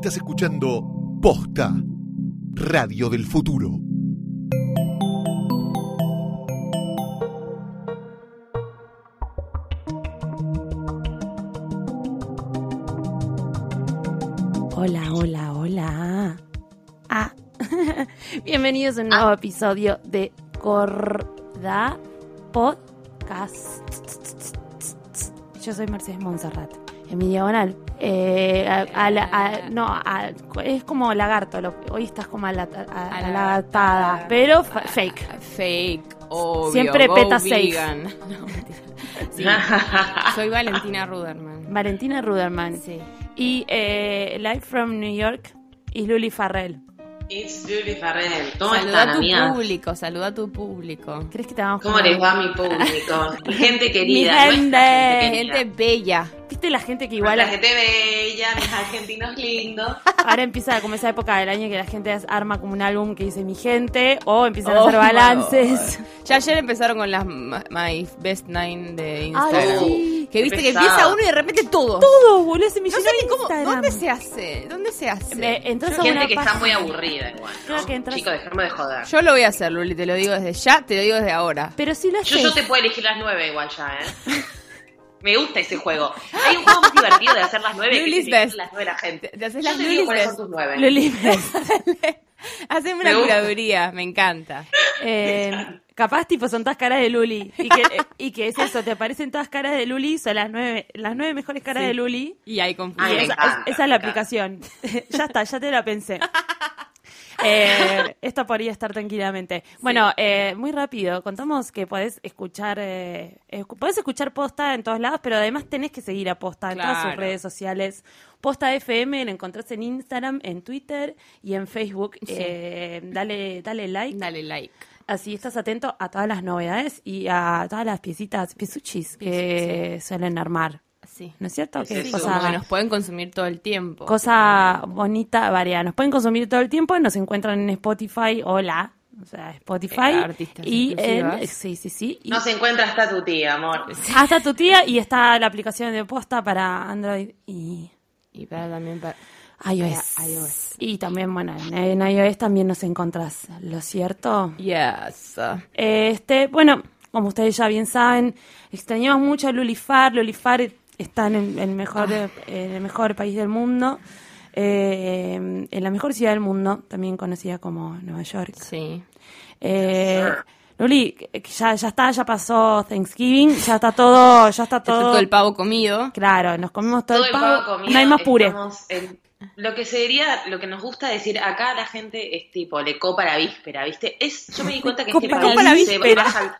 Estás escuchando Posta, Radio del Futuro. Hola, hola, hola. Ah, bienvenidos a un nuevo episodio de Corda Podcast. Yo soy Mercedes Monserrat. En mi diagonal. Eh, a- a la- a- no, a- es como lagarto. lo- hoy estás como a la, a- a la lagatada, pero fa- fake. Fake, obvio. Siempre go peta safe. No. Sí, soy Valentina Ruderman. Valentina Ruderman. Sí. Y eh, Live from New York y Luli Farrell. It's Luli Farrell. ¿Cómo Saluda están, a tu amigas? público, saluda a tu público. ¿Crees que te vamos ¿Cómo les va mi público? Mi gente querida. Mi gente. Gente querida. bella. ¿Viste la gente que Igual la gente bella, mis argentinos lindos. ahora empieza como esa época del año que la gente arma como un álbum que dice mi gente o empiezan a Oh, hacer balances? Ya ayer empezaron con las ma- My Best Nine de Instagram. sí. Que viste que empieza uno y de repente todo. Todo, boludo, ese No millón sé de ni cómo. Instagram. ¿Dónde se hace? ¿Dónde se hace? Me- entras a Gente una que está muy aburrida igual. ¿no? Creo que entras- Chicos, dejame de joder. Yo lo voy a hacer, Luli, te lo digo desde ya, te lo digo desde ahora. Pero si lo Yo, haces. yo te puedo elegir las nueve igual ya, ¿eh? Me gusta ese juego. Hay un juego muy divertido de hacer las nueve que Lulis Best. las nueve la gente. Te- haces Yo las te digo Lulis cuáles son tus nueve. Luli, Haceme Me una curaduría, me encanta. eh, capaz tipo son todas caras de Luli. Y que, y que es eso, te aparecen todas caras de Luli, son las nueve, las nueve mejores caras Sí. de Luli. Y hay Ay, confusión. esa, encanta, es- esa es la aplicación. ya está, ya te la pensé. Eh, esto podría estar tranquilamente. Bueno, eh, muy rápido, contamos que podés escuchar, eh, escu- podés escuchar Posta en todos lados, pero además tenés que seguir a Posta en todas sus redes sociales. Posta FM, lo encontrás en Instagram, en Twitter y en Facebook. Sí. Eh, dale, dale like. Dale like. Así estás atento a todas las novedades y a todas las piecitas, piesuchis que suelen armar. Sí. ¿No es cierto? Sí, Que sí, cosa- Como que nos pueden consumir todo el tiempo. cosa bonita, variada. Nos pueden consumir todo el tiempo, nos encuentran en Spotify, hola, o sea, Spotify. Eh, artistas y en, sí, sí, sí. y No se encuentra hasta tu tía, amor. hasta tu tía y está la aplicación de posta para Android y Y para también para... iOS. Para iOS. Y también, bueno, en, en iOS también nos encontrás, ¿lo cierto? Yes. Este, bueno, como ustedes ya bien saben, extrañamos mucho a Lulifar. Lulifar está en el, mejor, Ah. en el mejor país del mundo, eh, en la mejor ciudad del mundo, también conocida como Nueva York. Sí. Eh, ya, ya está, ya pasó Thanksgiving, ya está todo, ya está todo. el pavo comido. Claro, nos comimos todo, todo el el pavo, pavo comido. no hay más puré. en- lo que sería, lo que nos gusta decir acá a la gente es tipo, le copa la víspera, ¿viste? Es, yo me di cuenta que Copa este la país víspera. se va a sal-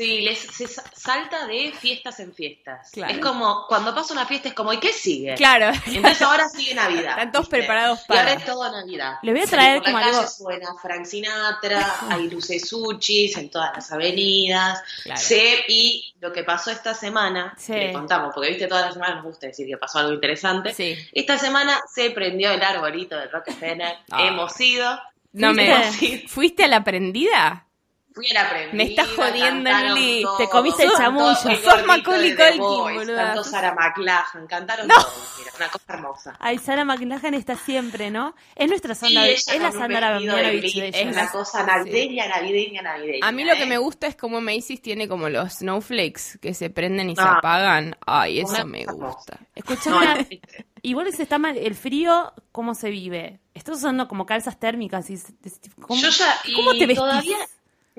Sí, les, se sa- salta de fiestas en fiestas. Claro. Es como, cuando pasa una fiesta es como, ¿y qué sigue? Claro. Entonces ahora sigue Navidad. Están todos preparados Y ahora para. es todo Navidad. Le voy a traer Por la como calle algo- suena Frank Sinatra, hay luces sushis en todas las avenidas. Claro. Sé, y lo que pasó esta semana, Sí. que le contamos, porque viste todas las semanas nos gusta decir que pasó algo interesante. Sí. Esta semana se prendió el arbolito de Rockefeller. Ah. Hemos ido. No me... ¿Fuiste? ¿Fuiste a la prendida? Fui a la prendida. Me estás jodiendo, todos, Te comiste el chamullo. el Sos Macaulay Culkin, Boys, boluda. Cantó Sarah McLachlan, cantaron No. todos. Mira, una cosa hermosa. Ay, Sara McLachlan está siempre, ¿no? Es nuestra Sí, Sandra, ella es la Sandra vestido de de. Es una cosa navideña, navideña, navideña. A mí lo que ¿eh? me gusta es como Macy's tiene como los snowflakes que se prenden y se Ah. apagan. Ay, eso Una me gusta. Escuchame, igual se está mal, el frío, ¿cómo se vive? Estás usando como calzas térmicas y se- ¿cómo, Yo ya, y ¿cómo te vestís? todavía,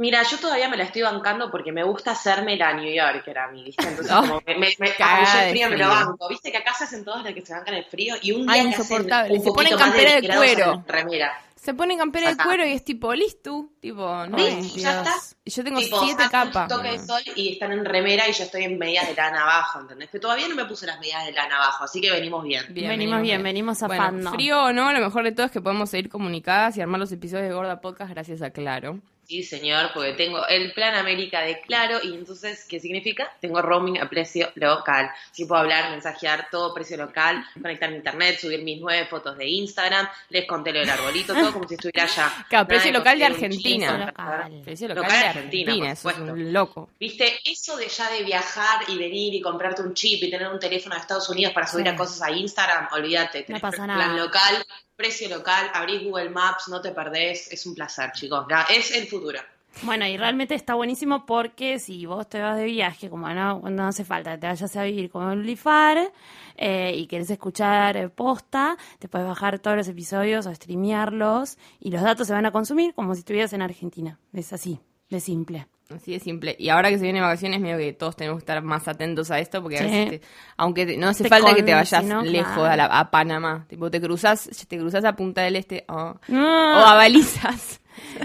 mira, yo todavía me la estoy bancando porque me gusta hacerme la New Yorker a mí, ¿viste? Entonces, como me, me, me el frío, me lo banco. ¿Viste que acá se hacen todos los que se bancan el frío? Y un día Ay, insoportable. un Se ponen campera de 10 grados cuero. remera. Se ponen campera de cuero y es tipo, listo. Tipo, no. Sí, Ay, ya está. Y Yo tengo Tipo, siete capas. toque de boludo. sol y están en remera y yo estoy en medias de lana abajo, ¿entendés? Que todavía no me puse las medias de lana abajo, así que venimos bien. Venimos bien, venimos Bueno, zafando. frío o no, lo mejor de todo es que podemos seguir comunicadas y armar los episodios de Gorda Podcast gracias a Claro. Sí, señor, porque tengo el plan América de Claro y entonces, ¿qué significa? Tengo roaming a precio local. Si puedo hablar, mensajear, todo precio local, conectar mi internet, subir mis nueve fotos de Instagram, les conté lo del arbolito, todo como si estuviera allá. Claro, precio local de Argentina. Local. Precio local, Local de Argentina, Argentina, por eso es un loco. Viste, eso de ya de viajar y venir y comprarte un chip y tener un teléfono de Estados Unidos para subir Sí. a cosas a Instagram, olvídate. No pasa plan nada. local, precio local, abrís Google Maps, no te perdés, es un placer, chicos. Es el futuro. Bueno, y realmente está buenísimo porque si vos te vas de viaje, como no, no hace falta te vayas a vivir con el Lifar eh, y querés escuchar eh, posta, te puedes bajar todos los episodios o streamearlos y los datos se van a consumir como si estuvieras en Argentina. Es así, de simple. Así de simple. Y ahora que se vienen vacaciones, medio que todos tenemos que estar más atentos a esto, porque a veces, te- aunque te- no hace Te falta que te vayas lejos claro. a, la- a Panamá. Tipo, te cruzas, te cruzas a Punta del Este oh, No. o a Balizas.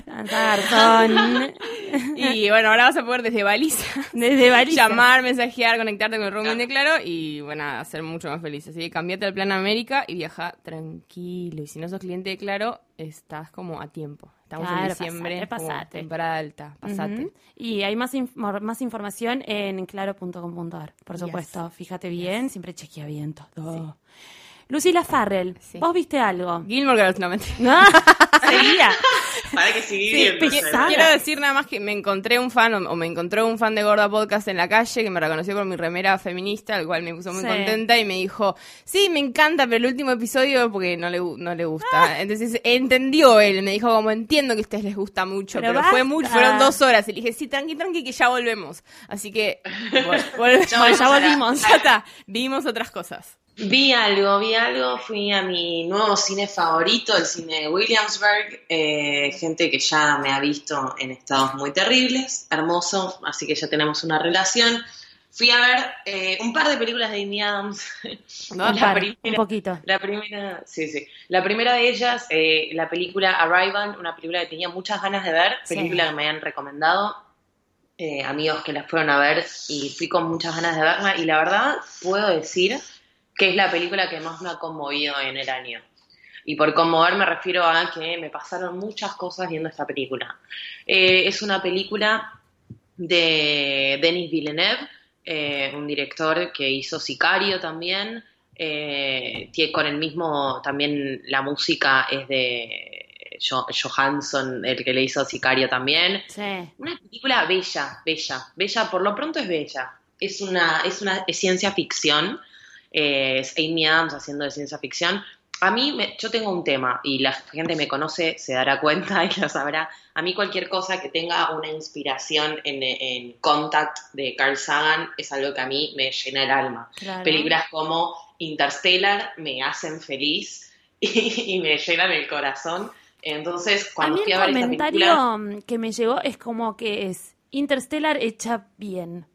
Y bueno, ahora vas a poder desde Balizas Desde Baliza. llamar, mensajear, conectarte con el roaming de Claro y bueno, ser mucho más feliz. Así que cambiate al plan América y viaja tranquilo. Y si no sos cliente de Claro, estás como a tiempo. Estamos Claro, en diciembre, pasate, pasate. temporada alta, pasate. Y hay más, inf- más información en claro.com.ar, por supuesto. Fíjate bien, siempre chequea bien todo. Lucila Farrell, Sí. ¿vos viste algo? Gilmore Girls, no mentira. No, seguía. Para que seguir Sí, quiero decir nada más que me encontré un fan o, me encontró un fan de Gorda Podcast en la calle que me reconoció por mi remera feminista, el cual me puso muy Sí. contenta y me dijo, sí, me encanta, pero el último episodio porque no le, no le Ah. gusta. Entonces entendió él, me dijo como entiendo que a ustedes les gusta mucho, Pero pero, fue mucho, fueron dos horas. Y le dije, sí, tranqui, tranqui, que ya volvemos. Así que volvemos. Ya volvimos. Ya está, vimos otras cosas. Vi algo, vi algo, fui a mi nuevo cine favorito, el cine de Williamsburg, eh, gente que ya me ha visto en estados muy terribles, hermoso, así que ya tenemos una relación. Fui a ver eh, un par de películas de Amy Adams. No, La par, primera- un poquito. La primera, sí, sí. La primera de ellas, eh, la película Arrival, una película que tenía muchas ganas de ver, Sí. película que me han recomendado eh, amigos que las fueron a ver y fui con muchas ganas de verla y la verdad puedo decir que es la película que más me ha conmovido en el año. Y por conmover me refiero a que me pasaron muchas cosas viendo esta película. Eh, es una película de Denis Villeneuve, eh, un director que hizo Sicario también, eh, con el mismo, también la música es de Jo- Johansson, el que le hizo Sicario también. Sí. Una película bella, bella, bella, por lo pronto es bella. Es una, es una es ciencia ficción, eh, es Amy Adams haciendo de ciencia ficción. A mí, me- yo tengo un tema, y la gente me conoce, se dará cuenta y lo sabrá. A mí cualquier cosa que tenga una inspiración en, en Contact de Carl Sagan es algo que a mí me llena el alma. Claro. Películas como Interstellar me hacen feliz y, y me llenan el corazón. Entonces, A cuando mí fui el a ver esta película... comentario que me llegó es como que es Interstellar hecha bien.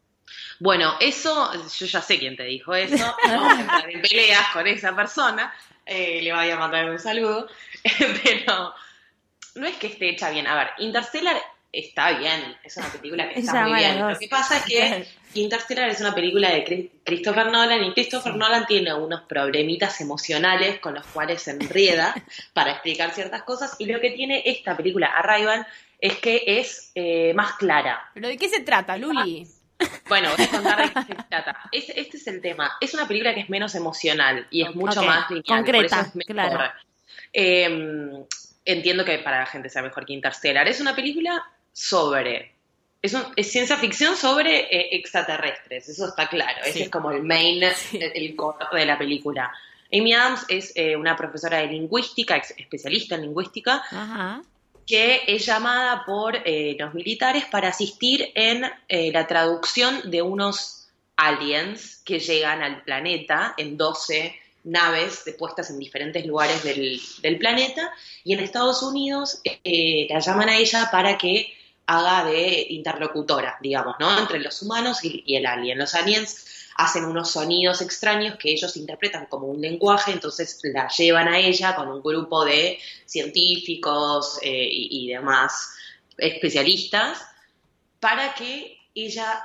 Bueno, eso, yo ya sé quién te dijo eso, no vamos a entrar en peleas con esa persona, eh, le voy a mandar un saludo, pero no es que esté hecha bien. A ver, Interstellar está bien, es una película que está muy bien. dos. Lo que pasa es que Interstellar es una película de Chris- Christopher Nolan y Christopher Nolan tiene unos problemitas emocionales con los cuales se enrieda para explicar ciertas cosas y lo que tiene esta película Arrival es que es eh, más clara. ¿Pero de qué se trata, Luli? Bueno, voy a contar de qué se trata. Es- este es el tema. Es una película que es menos emocional y es mucho más lineal. concreta, por eso es mejor. claro. Eh, entiendo que para la gente sea mejor que Interstellar. Es una película sobre. Es, un- es ciencia ficción sobre eh, extraterrestres, eso está claro. Ese es como el main, Sí. el, el core de la película. Amy Adams es eh, una profesora de lingüística, especialista en lingüística, Ajá. Que es llamada por eh, los militares para asistir en eh, la traducción de unos aliens que llegan al planeta en 12 naves puestas en diferentes lugares del, del planeta y en Estados Unidos eh, la llaman a ella para que haga de interlocutora, digamos, ¿no? Entre los humanos y, y el alien. Los aliens hacen unos sonidos extraños que ellos interpretan como un lenguaje, entonces la llevan a ella con un grupo de científicos eh, y, y demás especialistas para que ella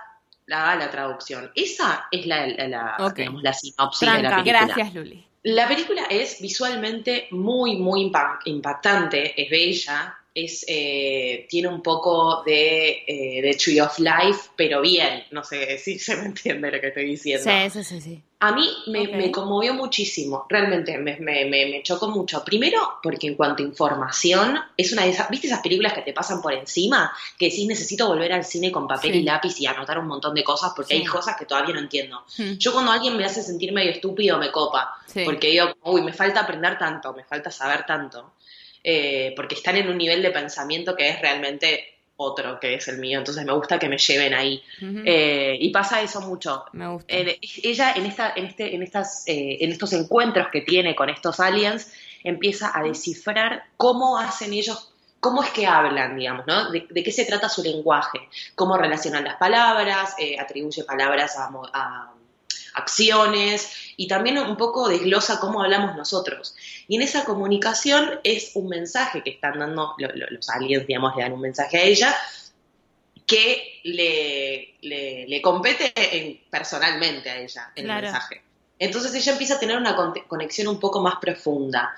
haga la traducción. Esa es la, la, la, Ok. digamos, la sinopsis de la película. Gracias, Luli. La película es visualmente muy, muy impa- impactante, es bella, es, eh, tiene un poco de, eh, de Tree of Life, pero bien, no sé si se me entiende lo que estoy diciendo. Sí, sí, sí, sí. A mí me, Ok. me conmovió muchísimo, realmente me, me, me, chocó mucho. Primero, porque en cuanto a información, es una de esas, ¿viste esas películas que te pasan por encima? Que decís, necesito volver al cine con papel Sí. y lápiz y anotar un montón de cosas porque Sí. hay cosas que todavía no entiendo. Mm. Yo cuando alguien me hace sentir medio estúpido me copa, Sí. porque digo, uy, me falta aprender tanto, me falta saber tanto, eh, porque están en un nivel de pensamiento que es realmente otro que es el mío, entonces me gusta que me lleven ahí. Eh, y pasa eso mucho. Me gusta. Eh, ella en, esta, en, este, en, estas, eh, en estos encuentros que tiene con estos aliens empieza a descifrar cómo hacen ellos, cómo es que hablan, digamos, ¿no? De, de qué se trata su lenguaje, cómo relacionan las palabras, atribuye palabras a, a acciones y también un poco desglosa cómo hablamos nosotros. Y en esa comunicación es un mensaje que están dando lo- lo- los aliens, digamos, le dan un mensaje a ella que le, le, le compete en- personalmente a ella el Claro. mensaje. Entonces ella empieza a tener una con- conexión un poco más profunda.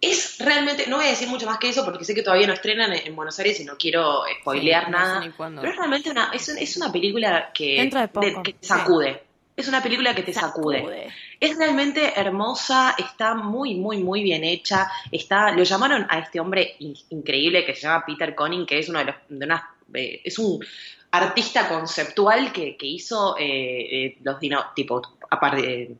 Es realmente, no voy a decir mucho más que eso porque sé que todavía no estrenan en, en Buenos Aires y no quiero spoilear Sí, no sé nada. Pero es realmente una, es, es una película que, de poco. que sacude. Es una película que te sacude. Sacude. Es realmente hermosa, está muy, muy, muy bien hecha. Está, lo llamaron a este hombre in- increíble que se llama Peter Conning, que es uno de los, de unas, eh, es un artista conceptual que, que hizo eh, eh, los dino, tipo, aparte,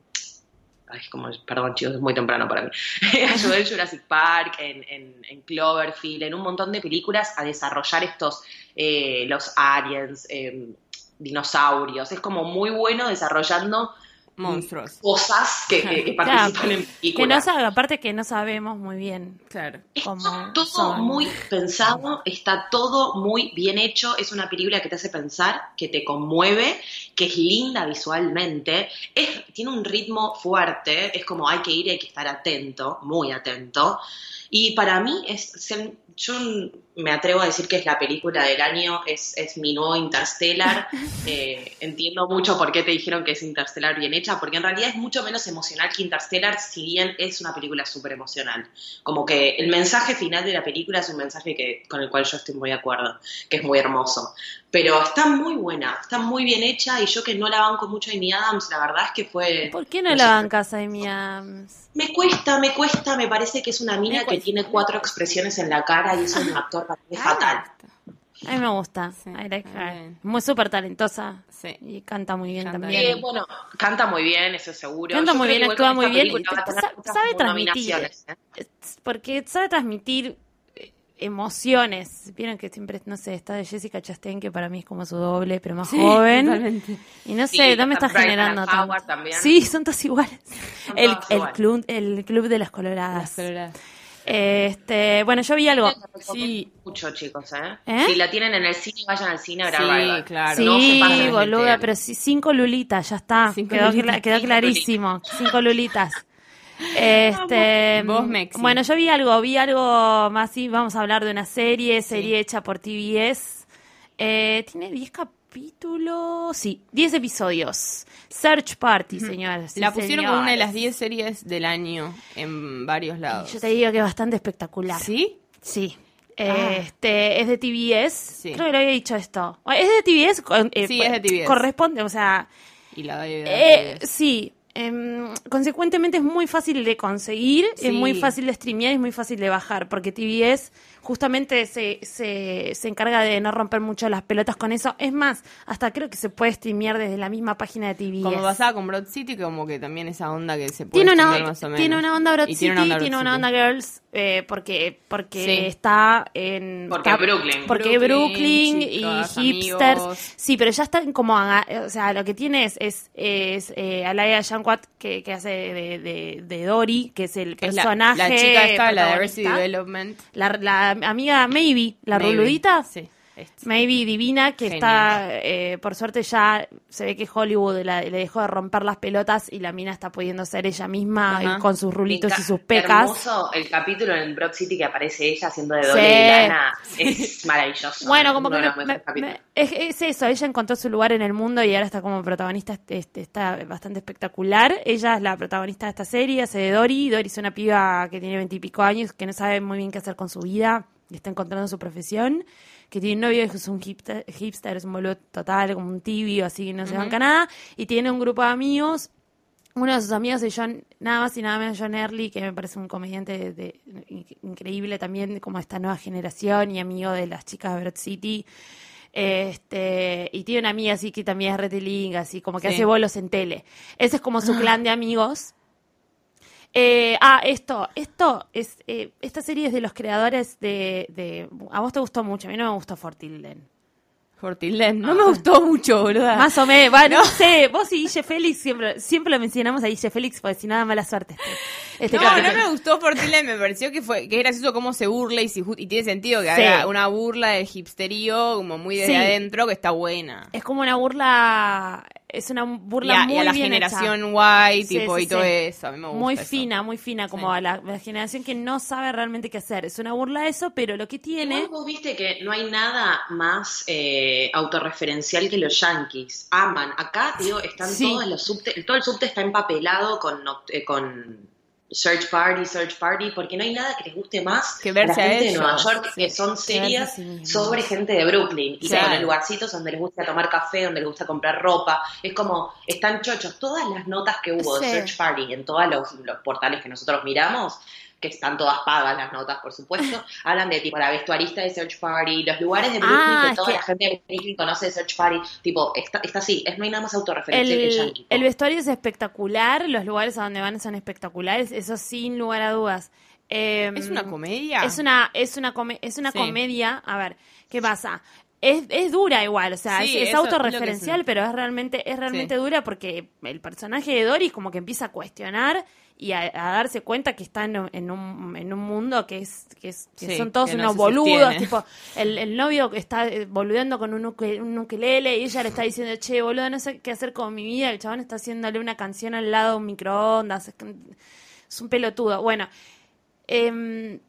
ay, como, perdón chicos, es muy temprano para mí. Ayudó en Jurassic Park, en, en, en Cloverfield, en un montón de películas a desarrollar estos, eh, los aliens, eh, dinosaurios. Es como muy bueno desarrollando Monstruos. cosas que, que- que Claro, participan en Que no películas. sabe, aparte que no sabemos muy bien Claro. cómo Está todo son. muy pensado, está todo muy bien hecho, es una película que te hace pensar, que te conmueve, que es linda visualmente, es, tiene un ritmo fuerte, es como hay que ir y hay que estar atento, muy atento. Y para mí, es, yo me atrevo a decir que es la película del año, es, es mi nuevo Interstellar. Eh, entiendo mucho por qué te dijeron que es Interstellar bien hecha, porque en realidad es mucho menos emocional que Interstellar, si bien es una película súper emocional. Como que el mensaje final de la película es un mensaje que, con el cual yo estoy muy de acuerdo, que es muy hermoso. Pero está muy buena, está muy bien hecha y yo que no la banco mucho a Amy Adams, la verdad es que fue... ¿Por qué no no la bancas a mi Adams? Me cuesta, me cuesta, me parece que es una mina que tiene cuatro expresiones en la cara y es un actor para mí fatal. A mí me gusta. Sí. Muy súper talentosa. Sí. Y canta muy bien Canta también. Eh, bueno, canta muy bien, eso seguro. Canta Yo muy bien, actúa muy bien y película va a te- tener sa- muchas sabe transmitir. ¿eh? Porque sabe transmitir eh, emociones. Vieron que siempre, no sé, está de Jessica Chastain, que para mí es como su doble, pero más Sí, joven. totalmente. Y no sé, no me está generando tanto. también. Sí, son todas iguales. Son El, todas el iguales. club, el club de las coloradas. Las coloradas. Este, bueno, yo vi algo. Sí. Mucho, chicos, ¿eh? ¿Eh? Si la tienen en el cine, vayan al cine a ver Sí, claro. No se Sí, pasen boluda, pero sí, cinco lulitas, ya está. Cinco quedó lulitas. cla- quedó Cinco clarísimo. Cinco lulitas. Este, Vos, Mexi. bueno, yo vi algo, vi algo más, sí, vamos a hablar de una serie, serie hecha por TBS. Eh, tiene 10 capítulos, sí, 10 episodios. Search Party, señoras. sí, La pusieron como una de las señores. 10 series del año en varios lados. Yo te digo que es bastante espectacular. ¿Sí? Sí. Ah. Este, es de TBS. Sí. Creo que lo había dicho esto. Es de TBS. eh, Sí, es de TBS. Corresponde, o sea, Y la doy eh, sí. em, consecuentemente es muy fácil de conseguir, Sí. es muy fácil de streamear y es muy fácil de bajar, porque TBS justamente se, se, se encarga de no romper mucho las pelotas con eso. Es más, hasta creo que se puede streamear desde la misma página de TBS. Como pasaba con Broad City, como que también esa onda que se puede tiene una, más o menos. tiene una onda Broad Y City, tiene una onda, tiene Broad una onda City. Girls, eh, porque, porque Sí. está en... Porque está- Brooklyn. Porque Brooklyn, Brooklyn, chicas, y hipsters. amigos. Sí, pero ya están como... O sea, lo que tiene es, es, es eh, Alaya Shankwat, que, que hace de, de, de Dory, que es el Que es la, personaje la chica esta, la protagonista. Development. La, la amiga Maybe, la Maybe. ruludita. Sí. Es- Maybe divina, que Genial. está, eh, por suerte ya se ve que Hollywood la- le dejó de romper las pelotas y la mina está pudiendo ser ella misma Ajá. y con sus rulitos y sus pecas. Hermoso el capítulo en Broad City que aparece ella haciendo de Sí. doble de lana. Es maravilloso. Bueno, como Uno que de me- los me- mejores capítulos. me- es, es eso, ella encontró su lugar en el mundo y ahora está como protagonista, este, está bastante espectacular. Ella es la protagonista de esta serie, hace de Dory. Dory es una piba que tiene veintipico años, que no sabe muy bien qué hacer con su vida. y está encontrando su profesión, que tiene un novio que es un hipster, hipster es un boludo total, como un tibio, así que no se banca nada, y tiene un grupo de amigos uno de sus amigos es John, nada más y nada menos John Early, que me parece un comediante de, de- increíble también, como esta nueva generación y amigo de las chicas de Broad City. Este, y tiene una amiga así que también es reteling, así como que Sí. hace bolos en tele. Ese es como su clan de amigos. Eh, ah, esto, esto es, eh, esta serie es de los creadores de, de, a vos te gustó mucho, a mí no me gustó Fortilden. Fortiland. No me gustó mucho, boluda. Más o menos, bueno, no sé, vos y Guille Félix siempre, siempre lo mencionamos a Guille Félix porque si nada mala suerte este, este No, capítulo. no me gustó Fortiland, me pareció que fue que es gracioso cómo se burla y, si y tiene sentido que Sí. haga una burla del hipsterío como muy desde Sí. adentro que está buena. Es como una burla, es una Y burla a, muy y a la bien generación hecha. white Sí, tipo sí, y todo sí. eso, a mí me gusta Muy eso. fina, muy fina, como Sí. a la, la generación que no sabe realmente qué hacer. Es una burla de eso, pero lo que tiene... Igual vos viste que no hay nada más eh, autorreferencial que los yankees. Aman. Acá, digo, están Sí. todos los subte, todo el subte está empapelado con, eh, con Search Party, Search Party, porque no hay nada que les guste más Que verse la a gente de Nueva York, sí. que son series sí sobre gente de Brooklyn y Claro. con lugarcitos donde les gusta tomar café, donde les gusta comprar ropa. Es como, están chochos. Todas las notas que hubo de. Search Party en todos los, los portales que nosotros miramos, que están todas pagas las notas, por supuesto, hablan de tipo la vestuarista de Search Party, los lugares de Brooklyn Ah, que toda que- la gente de Brooklyn conoce de Search Party, tipo, está, está así, es, no hay nada más autorreferencial que El, Yankee. el vestuario es espectacular, los lugares a donde van son espectaculares, eso sin lugar a dudas. Eh, ¿Es una comedia? Es una, es una, come- es una Sí. comedia. A ver, ¿qué pasa? Es, es dura igual, o sea, Sí, es, es autorreferencial, pero es realmente, es realmente Sí. dura porque el personaje de Doris como que empieza a cuestionar y a, a darse cuenta que está en, un- en un, mundo que es, que, es, que Sí, son todos que no unos boludos, tipo, el, el novio que está eh, boludeando con un, uke- un ukelele y ella le está diciendo, che, boludo, no sé qué hacer con mi vida, el chabón está haciéndole una canción al lado de un microondas, es, un pelotudo. Bueno, em,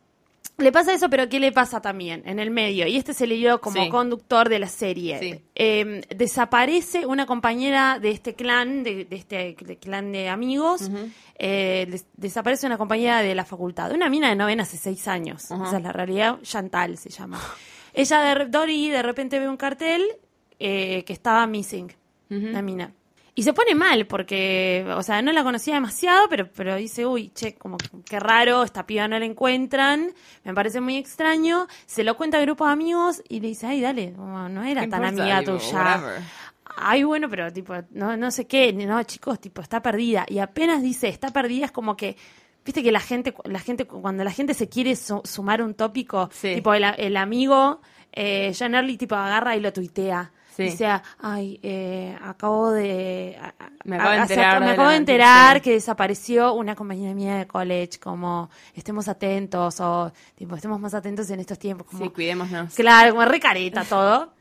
le pasa eso, pero ¿qué le pasa también en el medio? Y este se leyó como Sí. conductor de la serie. Sí. Em, desaparece una compañera de este clan, de, de este de clan de amigos. eh, des- desaparece una compañera de la facultad. Una mina de novena hace seis años. Esa es la realidad. Chantal se llama. Ella, de, Dory, de repente ve un cartel eh, que estaba missing. La mina. Y se pone mal porque, o sea, no la conocía demasiado, pero, pero dice, uy, che, como qué raro, esta piba no la encuentran, me parece muy extraño. Se lo cuenta al grupo de amigos y le dice, ay, dale, no era ¿Qué tan importa? amiga Digo, tuya. whatever. Ay, bueno, pero tipo, no, no sé qué, no, chicos, tipo, está perdida. Y apenas dice, está perdida, es como que, viste que la gente, la gente, cuando la gente se quiere su- sumar un tópico, Sí. tipo, el, el amigo, eh, John Early, tipo, agarra y lo tuitea. Sí. Dice, ay, eh, acabo de... a- Me acabo de enterar me de acabo de enterar noticia". que desapareció una compañera mía de college, como, estemos atentos, o, tipo, estemos más atentos en estos tiempos, como, Sí, cuidémonos. Claro, como re careta todo.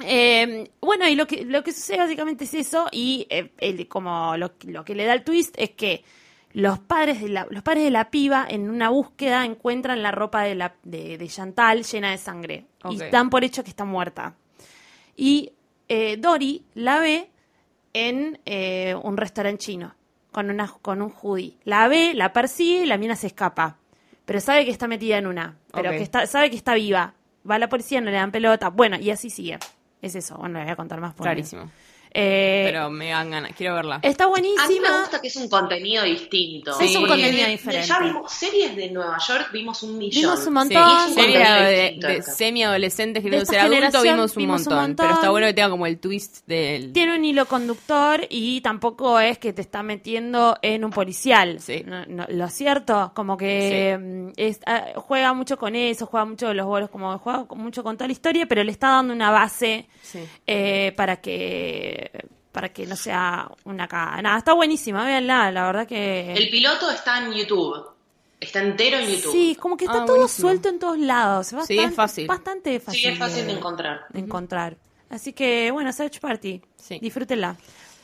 Eh, bueno, y lo que, lo que sucede básicamente es eso, y eh, el- como lo, lo que le da el twist es que los padres de la, los padres de la piba en una búsqueda encuentran la ropa de, la, de, de Chantal llena de sangre. Y dan por hecho que está muerta. Y eh, Dory la ve en eh, un restaurante chino con, una, con un hoodie. La ve, la persigue y la mina se escapa. Pero sabe que está metida en una. Pero que está, sabe que está viva. Va a la policía, no le dan pelota. Bueno, y así sigue. Es eso. Bueno, le voy a contar más. porque- Clarísimo. Eh, Pero me dan ganas, quiero verla. está A mí me buenísima. gusta que es un contenido distinto. Sí, es un contenido de- diferente. Ya vimos series de Nueva York, vimos un millón. Vimos un Sí, montón. serie contenido de, de semi-adolescentes De queriendo esta ser adultos generación vimos un, vimos un montón, Pero está bueno que tenga como el twist del... Tiene un hilo conductor y tampoco es que te está metiendo en un policial. Sí. No- no- lo cierto, como que mm, es- ah, juega mucho con eso, juega mucho de los bolos, como juega con- mucho con toda la historia, pero le está dando una base Sí. eh, para que para que no sea una cagada. Nada, está buenísima, véanla, la verdad que... El piloto está en YouTube. Está entero en YouTube. Sí, como que está Ah, todo buenísimo. suelto en todos lados. Bastante, Sí, es fácil. Bastante fácil. Sí, es fácil de encontrar. de encontrar. Así que, bueno, Search Party. Sí. Disfrútenla.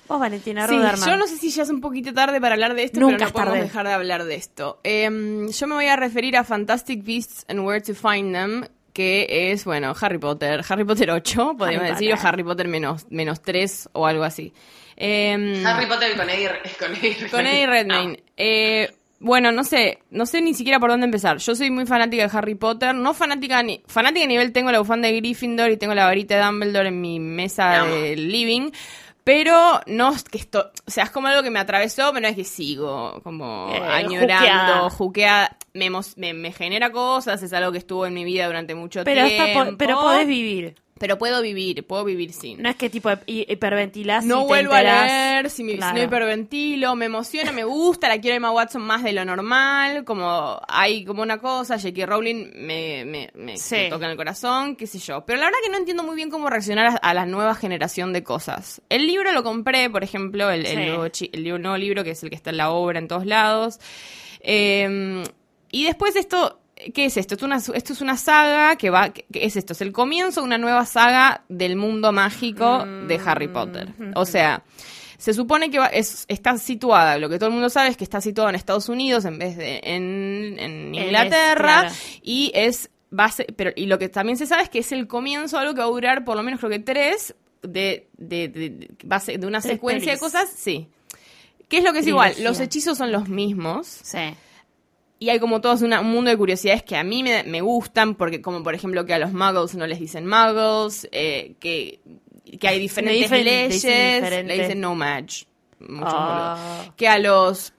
Vos, Valentina Sí, yo no sé si ya es un poquito tarde para hablar de esto, Nunca pero no podemos tarde. dejar de hablar de esto. Em, yo me voy a referir a Fantastic Beasts and Where to Find Them, que es, bueno, Harry Potter, Harry Potter 8, podríamos Harry decir, o. Harry Potter menos, menos 3 o algo así. Em, Harry Potter con Eddie, con Eddie con Eddie Redmayne. Eh, bueno, no sé, no sé ni siquiera por dónde empezar. Yo soy muy fanática de Harry Potter, no fanática ni fanática a nivel tengo la bufanda de Gryffindor y tengo la varita de Dumbledore en mi mesa de living, pero no es que esto, o sea, es como algo que me atravesó, pero no es que sigo como Eh, añorando, juqueada. me, me, me genera cosas, es algo que estuvo en mi vida durante mucho Pero, tiempo. po- pero podés vivir. Pero puedo vivir, puedo vivir sin. No es que tipo hi- hiperventilás No y te vuelvo a leer, si, me, si no hiperventilo, me emociona, me gusta, la quiero Emma Watson más de lo normal, como hay como una cosa, J.K. Rowling me, me, me- Sí. me toca en el corazón, qué sé yo. Pero la verdad que no entiendo muy bien cómo reaccionar a, a la nueva generación de cosas. El libro lo compré, por ejemplo, el, el Sí. nuevo, chi- el libro- nuevo libro, que es el que está en la obra en todos lados. Eh, y después esto, ¿qué es esto? Esto es una, esto es una saga que va, que es esto, es el comienzo de una nueva saga del mundo mágico de Harry Potter. O sea, se supone que va- es, está situada, lo que todo el mundo sabe es que está situada en Estados Unidos en vez de en, en es, Inglaterra claro. y es base, pero y lo que también se sabe es que es el comienzo de algo que va a durar por lo menos creo que tres de, de, de, base- de una Tres secuencia de cosas, sí. ¿Qué es lo que es igual? Los hechizos son los mismos. Sí. Y hay como todo un mundo de curiosidades que a mí me, me gustan, porque como por ejemplo que a los muggles no les dicen muggles, eh, que, que hay diferentes leyes, dicen diferente. le dicen no match. Boludos. Que a los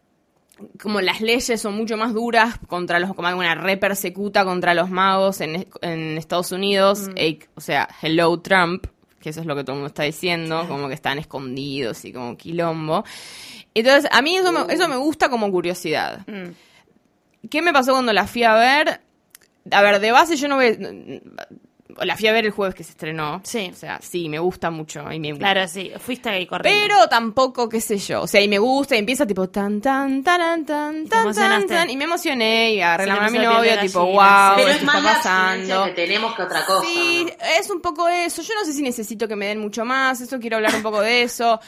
como las leyes son mucho más duras contra los, como hay una repersecuta contra los magos en, en Estados Unidos, eh, o sea, hello Trump, que eso es lo que todo el mundo está diciendo, como que están escondidos y como quilombo. Entonces, a mí eso me, eso me gusta como curiosidad. Mm. ¿Qué me pasó cuando la fui a ver? A ver, de base yo no voy... La fui a ver el jueves que se estrenó. Sí. O sea, sí, me gusta mucho. Y me Claro, sí. Fuiste ahí corriendo. pero tampoco, qué sé yo. O sea, y me gusta, y empieza tipo tan, tan, tan, tan, tan, tan, emocionaste. tan. Y me emocioné y agarré la mano a mi novio, tipo, wow, Pero esto es más está la pasando. que tenemos que otra cosa. Sí, ¿no? es un poco eso. Yo no sé si necesito que me den mucho más. Eso quiero hablar un poco de eso.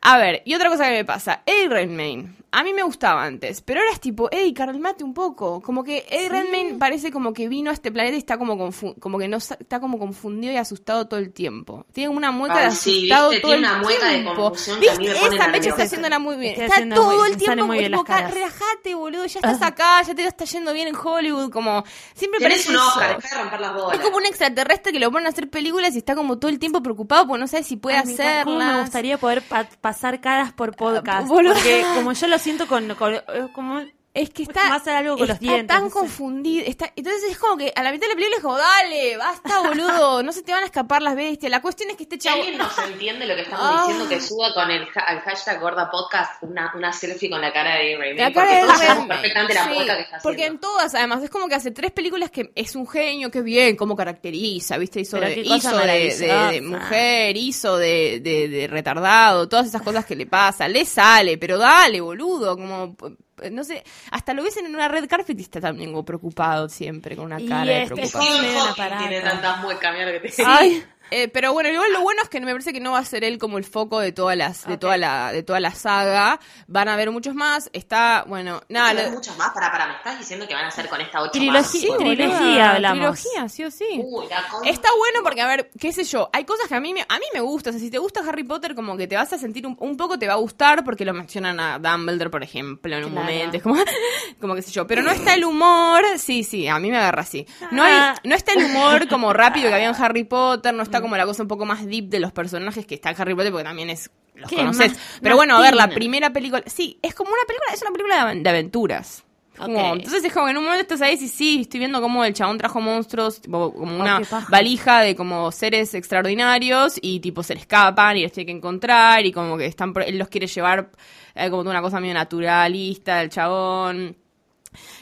A ver, y otra cosa que me pasa. Eddie Redmayne. A mí me gustaba antes, pero ahora es tipo, Eddie, calmate un poco. Como que Eddie Redmayne parece como que vino a este planeta y está como confu- como que no está como confundido y asustado todo el tiempo. Tiene una mueca de sí, asustado viste, todo tiene el una mueca de tiempo. que me ¿Viste? Esa mecha está haciéndola muy bien. Está todo muy- el tiempo muy bien como, caras. relájate, boludo, ya estás acá, ya te está yendo bien en Hollywood, como siempre Tenés parece un eso. Oscar, deja de romper las bolas. Es como un extraterrestre que lo ponen a hacer películas y está como todo el tiempo preocupado porque no sabe si puede hacerlas. ¿Cómo me gustaría poder pa- pasar caras por podcast. boludo. Porque como yo lo siento con... con- eh, como Es que Es está, algo con los está dientes, tan no sé. confundido. Está, entonces es como que a la mitad de la película es como, dale, basta, boludo, no se te van a escapar las bestias. La cuestión es que este Si chavo... alguien nos entiende lo que estamos Ah. diciendo, que suba con el, ha- hashtag gorda podcast una, una selfie con la cara de Ray La cara porque de todos Ray- sabemos perfectamente la sí, que está haciendo. Porque en todas, además, es como que hace tres películas que es un genio, que bien, cómo caracteriza, ¿viste? Hizo, de, hizo de, de- mujer, hizo de, de- de retardado, todas esas cosas que le pasa. Le sale, pero dale, boludo, como... eh, No sé, hasta lo ves en una red carpet y está también como preocupado siempre, con una Y cara de este preocupación. tiene tantas muecas, mira lo que te Sí. Ay. Eh, pero bueno, igual lo bueno es que me parece que no va a ser él como el foco de todas las, de toda la, de toda la saga. Van a haber muchos más. Está, bueno, nada. Lo- muchos más, para, para, me estás diciendo que van a hacer con esta ocho Trilogía- más. Sí, trilogía hablamos. Trilogía, sí o sí. Uy, Está bueno porque, a ver, qué sé yo, hay cosas que a mí me, a mí me gustan. O sea, si te gusta Harry Potter, como que te vas a sentir un, un poco, te va a gustar porque lo mencionan a Dumbledore, por ejemplo, en un Claro. momento. Es como, como qué sé yo. Pero no está el humor, sí, sí, a mí me agarra así. No, hay, Ah. no está el humor como rápido que había en Harry Potter, no está como la cosa un poco más deep de los personajes que está Harry Potter porque también es... Los conoces. Pero bueno, a ver, la primera película. Sí, es como una película, es una película de, de aventuras. Como- Ok. entonces es como que en un momento estás ahí y sí, estoy viendo cómo el chabón trajo monstruos, tipo, como una Oh, valija de como seres extraordinarios y tipo se le escapan y los tiene que encontrar y como que están él los quiere llevar eh, como una cosa medio naturalista del chabón.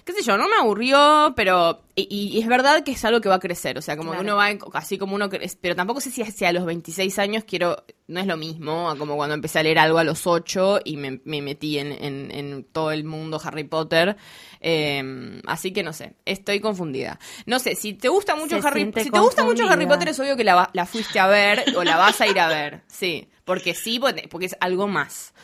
Qué sé yo, no me aburrió, pero. Y, y es verdad que es algo que va a crecer. O sea, como Claro. que uno va en- así como uno crece. Pero tampoco sé si hacia los 26 años quiero. No es lo mismo a como cuando empecé a leer algo a los 8 y me, me metí en, en- en todo el mundo Harry Potter. Eh, así que no sé, estoy confundida. No sé, si te gusta mucho Se Harry siente Si te gusta mucho Harry. Potter, es obvio que la, fuiste a ver o la vas a ir a ver. Sí, porque sí, porque porque es algo más.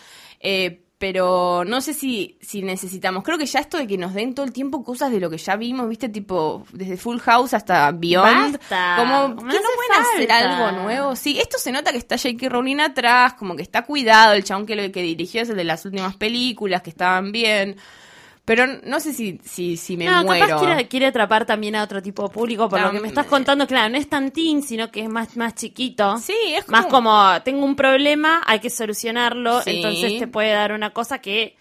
Eh, pero no sé si, si necesitamos. Creo que ya esto de que nos den todo el tiempo cosas de lo que ya vimos, viste, tipo, desde Full House hasta Beyond. Basta. Como, que no pueden hacer algo nuevo. Sí, esto se nota que está J.K. Rowling atrás, como que está cuidado. El chabón que lo que dirigió es el de las últimas películas, que estaban bien. Pero no sé si, si, si me no, muero. capaz quiere, quiere atrapar también a otro tipo de público, por lo que me estás contando, claro, no es tan teen, sino que es más, más chiquito. Sí, es Más como- como, tengo un problema, hay que solucionarlo, Sí. entonces te puede dar una cosa que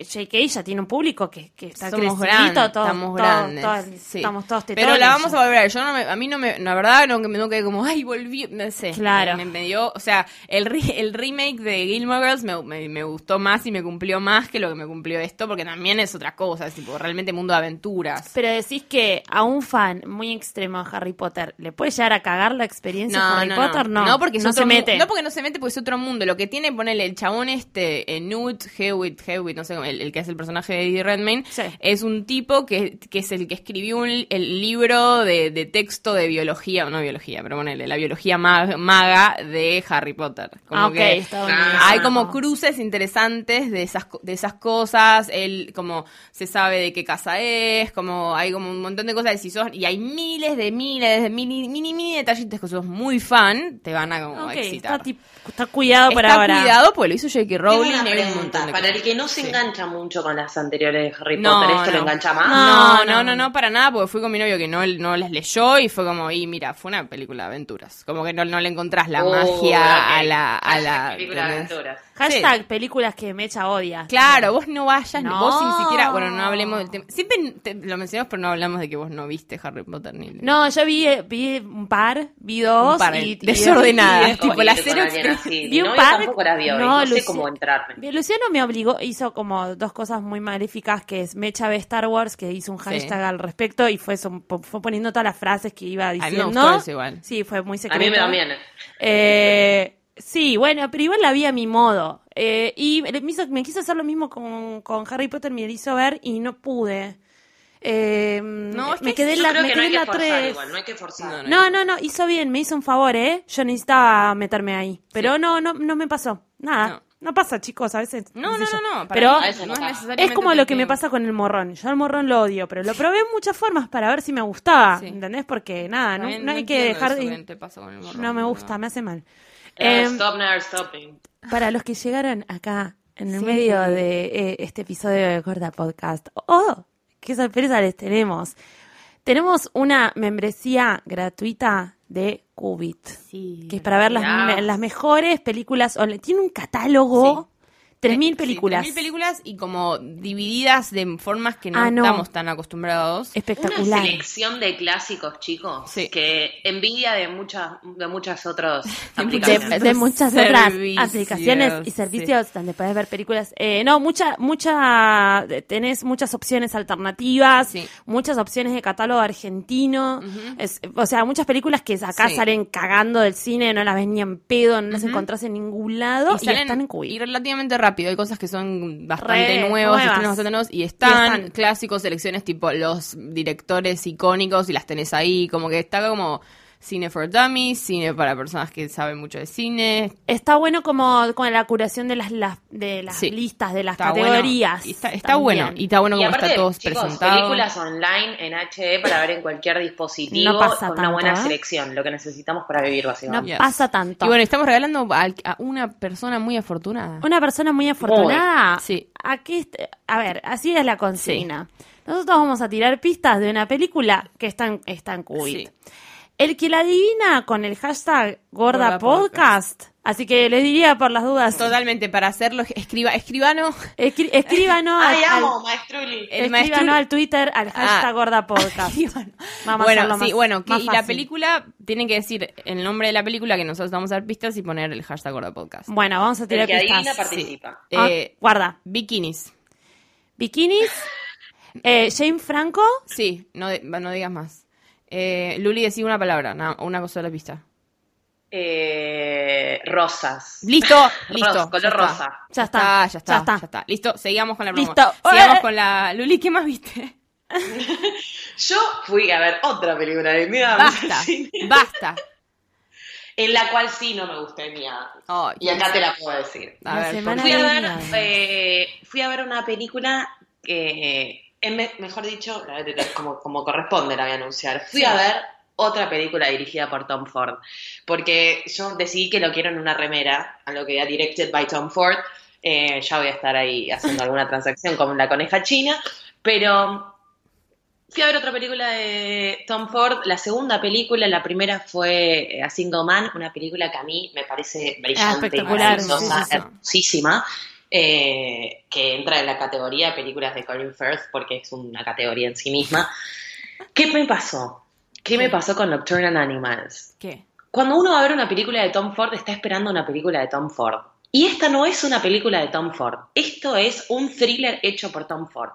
JK ya tiene un público que, que está Somos crecidito, grandes, todo- estamos todo- grandes. sí. estamos todos Pero la vamos a volver a ver. Yo no me, a mí no me, la verdad, no, que me no quedé como, ay, volví, no sé. Claro. Me, me dio, o sea, el, re- el remake de Gilmore Girls me, me, me gustó más y me cumplió más que lo que me cumplió esto, porque también es otra cosa, es tipo, realmente mundo de aventuras. Pero decís que a un fan muy extremo de Harry Potter le puede llegar a cagar la experiencia de Harry Potter, no. No, porque no se mete. No porque no se mete, porque es otro mundo. Lo que tiene, ponele, el chabón este, eh, Newt Hewitt, Hewitt, no el, el que es el personaje de Eddie Redmayne, Sí. es un tipo que, que es el que escribió un- el libro de, de texto de biología, o no biología, pero ponele, la biología ma- maga de Harry Potter. Como Ah, que está. Hay Ah. como cruces interesantes de esas, de esas cosas, él como se sabe de qué casa es, como hay como un montón de cosas, y si sos, y hay miles de miles de mini, mini, mini detallitos que sos muy fan, te van a como Ok, excitar. está, está cuidado por Está ahora. cuidado porque lo hizo J.K. Tengo Rowling una pregunta. Para cosas. el que no se Sí. engancha mucho con las anteriores de Harry No, Potter, ¿esto no. lo engancha más? No, No, no, no, no. no, para nada, porque fui con mi novio que no, no las leyó y fue como, y mira, fue una película de aventuras. Como que no, no le encontrás la Oh, magia a la... A Hashtag la película de aventuras. Hashtag películas que Mecha odia. Claro, vos no vayas, No. vos ni siquiera, bueno, no hablemos del tema. Siempre te- lo mencionamos, pero no hablamos de que vos no viste Harry Potter ni. No, yo vi, vi un par, vi dos. Un par, y, y- desordenadas, y- tipo, la cero así. Vi un par- tampoco y no, no, sé cómo entrarme. Luciano me obligó, hizo como dos cosas muy maléficas, que es Mecha ve Star Wars, que hizo un Sí. hashtag al respecto y fue, son- fue poniendo todas las frases que iba mí me diciendo. gustó eso igual. Sí, fue muy A mí me también. Eh, sí, bueno, pero igual la vi a mi modo. Eh, y me, hizo- me quiso hacer lo mismo con, con Harry Potter, me la hizo ver y no pude. Eh, No, es me que quedé en la, creo me que quedé no hay en que la forzar 3. igual, no hay que forzar. No, no, no, hizo bien, me hizo un favor, ¿eh? Yo necesitaba meterme ahí. Pero no, no, no me pasó. Nada. No. No, pasa, chicos, a veces. No, no, sé no, no. para Pero mí A veces no es como lo que me pasa con el morrón. Yo al morrón lo odio, pero lo probé en muchas formas para ver si me gustaba. Sí. ¿Entendés? Porque nada, no, También no hay que dejar eso de. que te pasa con el morrón, No me ¿no? gusta, me hace mal. Eh, Em, stop, never stopping. para los que llegaron acá en el Sí. medio de eh, este episodio de Corta Podcast, ¡oh! ¡Qué sorpresa les tenemos! Tenemos una membresía gratuita de Qubit, Sí. que es para ver las, mejores películas. Tiene un catálogo, 3.000 Sí, películas. 3.000 películas y como divididas de formas que no, Ah, no. estamos tan acostumbrados. Espectacular. Una selección de clásicos, chicos, Sí. que envidia de muchas de muchas otras De- de, aplicaciones. de muchas otras aplicaciones y sí. servicios donde podés ver películas. Eh, no, mucha, mucha, tenés muchas opciones alternativas, Sí. muchas opciones de catálogo argentino. Es- o sea, muchas películas que acá Sí. salen cagando del cine, no las ves ni en pedo, no las encontrás en ningún lado y, salen- están en Qubit. y relativamente rápido. Hay cosas que son bastante Re nuevos, estrenos bastante nuevos, y están, están. clásicos, selecciones tipo los directores icónicos y las tenés ahí. Como que está como cine for dummies, cine para personas que saben mucho de cine. Está bueno como con la curación de las, las- de las Sí. listas, de las Está bueno. categorías. Y está, está bueno. Y está bueno Y como aparte, está todo chicos, presentado. películas online en HD para ver en cualquier dispositivo No pasa con una tanto, buena ¿eh? selección, lo que necesitamos para vivir No básicamente. Yes. pasa tanto. Y bueno, estamos regalando a, a una persona muy afortunada. Una persona muy afortunada. Sí. Aquí, a ver, así es la consigna. Nosotros vamos a tirar pistas de una película que está en, está en. Sí. El que la adivina con el hashtag Gorda, Gorda Podcast. Así que les diría por las dudas. Totalmente, para hacerlo, escriba, escribano. escri- Ay, al, amo, maestruli. El al Twitter al hashtag Ah. Gorda Podcast. Vamos a bueno, hacerlo sí, más- bueno, que- más y la película tienen que decir el nombre de la película que nosotros vamos a dar pistas y poner el hashtag Gorda Podcast. Bueno, vamos a El tirar que adivina pistas. participa. Ah, Eh, guarda. bikinis. Bikinis. Eh, Jane Franco. Sí, no, de- no digas más. Eh, Luli, decía una palabra, na- una cosa de la pista. Eh, rosas. Listo, listo. Rosa, color ya está. rosa. Ya está, está, ya está, ya está. ya está. Listo, seguimos con la promo. Listo. Sigamos con la... Luli, ¿qué más viste? Yo fui a ver otra película de mi vida Basta, basta. en la cual sí no me mi vida. Ay, Y acá te la puedo decir. A La ver, semana ¿por Fui a ver, eh, fui a ver una película que, me- mejor dicho, como, como corresponde la voy a anunciar. Fui Sí. a ver otra película dirigida por Tom Ford, porque yo decidí que lo quiero en una remera, a lo que era directed by Tom Ford, Eh, ya voy a estar ahí haciendo alguna transacción con la coneja china, pero fui a ver otra película de Tom Ford, la segunda película, la primera fue eh, A Single Man, una película que a mí me parece brillante, espectacular, maravillosa, sí, sí, sí. hermosísima, eh, que entra en la categoría películas de Colin Firth porque es una categoría en sí misma. ¿Qué me pasó? ¿Qué me pasó con Nocturnal Animals? ¿Qué? Cuando uno va a ver una película de Tom Ford, está esperando una película de Tom Ford. Y esta no es una película de Tom Ford. Esto es un thriller hecho por Tom Ford.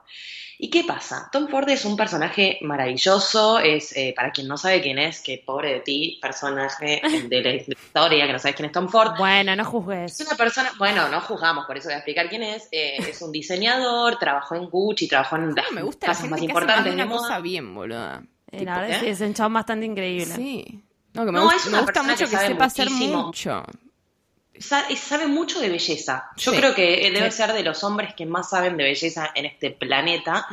¿Y qué pasa? Tom Ford es un personaje maravilloso, es, eh, para quien no sabe quién es, que pobre de ti, personaje de la historia, que no sabes quién es Tom Ford. Bueno, no Es juzgues. una persona, bueno, no juzgamos, por eso voy a explicar quién es. Eh, es un diseñador, trabajó en Gucci, trabajó en las No, me gusta la casas más que importantes una cosa bien, boluda. Eh, la verdad ¿eh? sí, es un chabón bastante increíble. Sí. No, que me, No, gusta, es me gusta mucho que que, sepa hacer mucho. Sabe mucho de belleza. Yo Sí. creo que debe Sí. ser de los hombres que más saben de belleza en este planeta.